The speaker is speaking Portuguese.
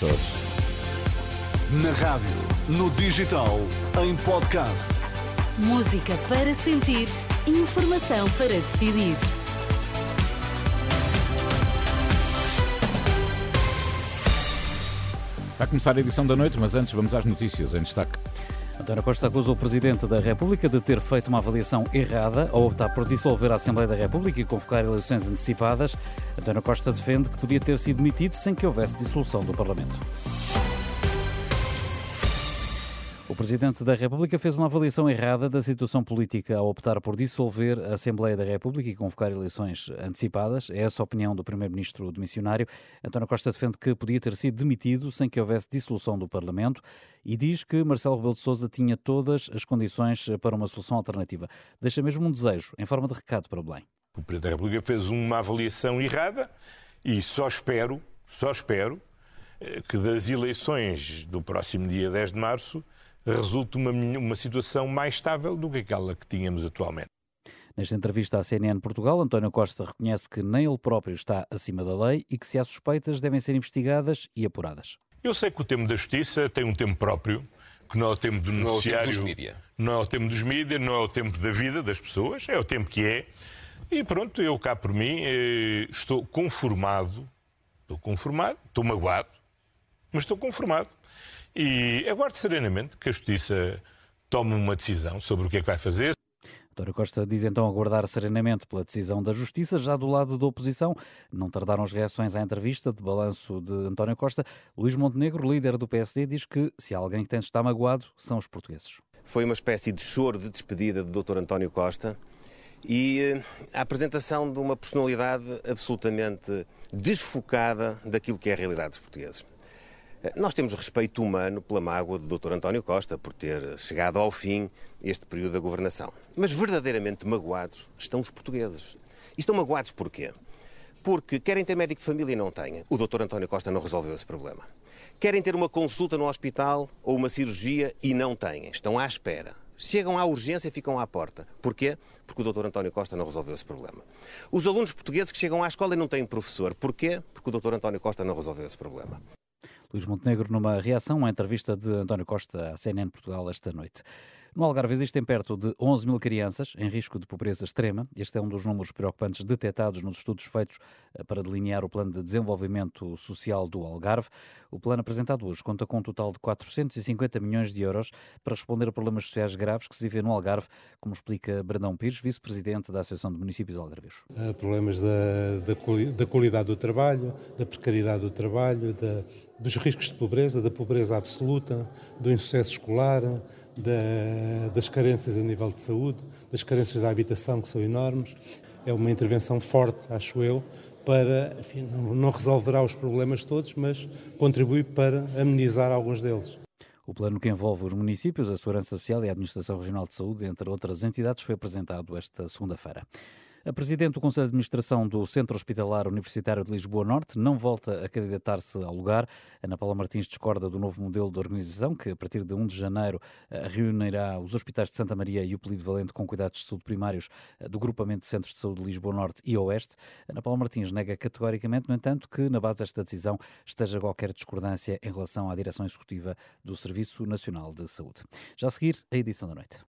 Açores. Na rádio, no digital, em podcast. Música para sentir, informação para decidir. Vai começar a edição da noite, mas antes vamos às notícias em destaque. António Costa acusa o Presidente da República de ter feito uma avaliação errada ao optar por dissolver a Assembleia da República e convocar eleições antecipadas. António Costa defende que podia ter sido demitido sem que houvesse dissolução do Parlamento. O Presidente da República fez uma avaliação errada da situação política ao optar por dissolver a Assembleia da República e convocar eleições antecipadas. É essa a opinião do Primeiro-Ministro do Missionário. António Costa defende que podia ter sido demitido sem que houvesse dissolução do Parlamento e diz que Marcelo Rebelo de Sousa tinha todas as condições para uma solução alternativa. Deixa mesmo um desejo, em forma de recado para Belém. O Presidente da República fez uma avaliação errada e só espero, só espero, eh, que das eleições do próximo dia 10 de março resulte uma, uma situação mais estável do que aquela que tínhamos atualmente. Nesta entrevista à CNN Portugal, António Costa reconhece que nem ele próprio está acima da lei e que se há suspeitas devem ser investigadas e apuradas. Eu sei que o tempo da justiça tem um tempo próprio, que não é o tempo do noticiário, não é o tempo dos mídias, não é o tempo dos mídias, não é o tempo da vida das pessoas, é o tempo que é. E pronto, eu cá por mim eh, estou conformado, estou conformado, estou magoado, mas estou conformado e aguardo serenamente que a Justiça tome uma decisão sobre o que é que vai fazer. António Costa diz então aguardar serenamente pela decisão da Justiça. Já do lado da oposição, não tardaram as reações à entrevista de balanço de António Costa. Luís Montenegro, líder do PSD, diz que se há alguém que tem de estar magoado, são os portugueses. Foi uma espécie de choro de despedida do Dr. António Costa e eh, a apresentação de uma personalidade absolutamente desfocada daquilo que é a realidade dos portugueses. Nós temos respeito humano pela mágoa do Dr. António Costa por ter chegado ao fim este período da governação. Mas verdadeiramente magoados estão os portugueses. E estão magoados porquê? Porque querem ter médico de família e não têm. O Dr. António Costa não resolveu esse problema. Querem ter uma consulta no hospital ou uma cirurgia e não têm. Estão à espera. Chegam à urgência e ficam à porta. Porquê? Porque o Dr. António Costa não resolveu esse problema. Os alunos portugueses que chegam à escola e não têm professor. Porquê? Porque o Dr. António Costa não resolveu esse problema. Luís Montenegro, numa reação à entrevista de António Costa à CNN Portugal esta noite. No Algarve existem perto de 11 mil crianças em risco de pobreza extrema. Este é um dos números preocupantes detectados nos estudos feitos eh, para delinear o Plano de Desenvolvimento Social do Algarve. O plano apresentado hoje conta com um total de 450 milhões de euros para responder a problemas sociais graves que se vivem no Algarve, como explica Brandão Pires, vice-presidente da Associação de Municípios Algarvios. Problemas da, da, da, qualidade do trabalho, da precariedade do trabalho, da, dos riscos de pobreza, da pobreza absoluta, do insucesso escolar, da, das carências a nível de saúde, das carências da habitação, que são enormes. É uma intervenção forte, acho eu, para, enfim, não, resolverá os problemas todos, mas contribui para amenizar alguns deles. O plano que envolve os municípios, a Segurança Social e a Administração Regional de Saúde, entre outras entidades, foi apresentado esta segunda-feira. A Presidente do Conselho de Administração do Centro Hospitalar Universitário de Lisboa Norte não volta a candidatar-se ao lugar. Ana Paula Martins discorda do novo modelo de organização que, a partir de 1 de janeiro, eh, reunirá os hospitais de Santa Maria e o Polido Valente com cuidados de saúde primários eh, do Grupamento de Centros de Saúde de Lisboa Norte e Oeste. Ana Paula Martins nega categoricamente, no entanto, que na base desta decisão esteja qualquer discordância em relação à direção executiva do Serviço Nacional de Saúde. Já a seguir, a edição da noite.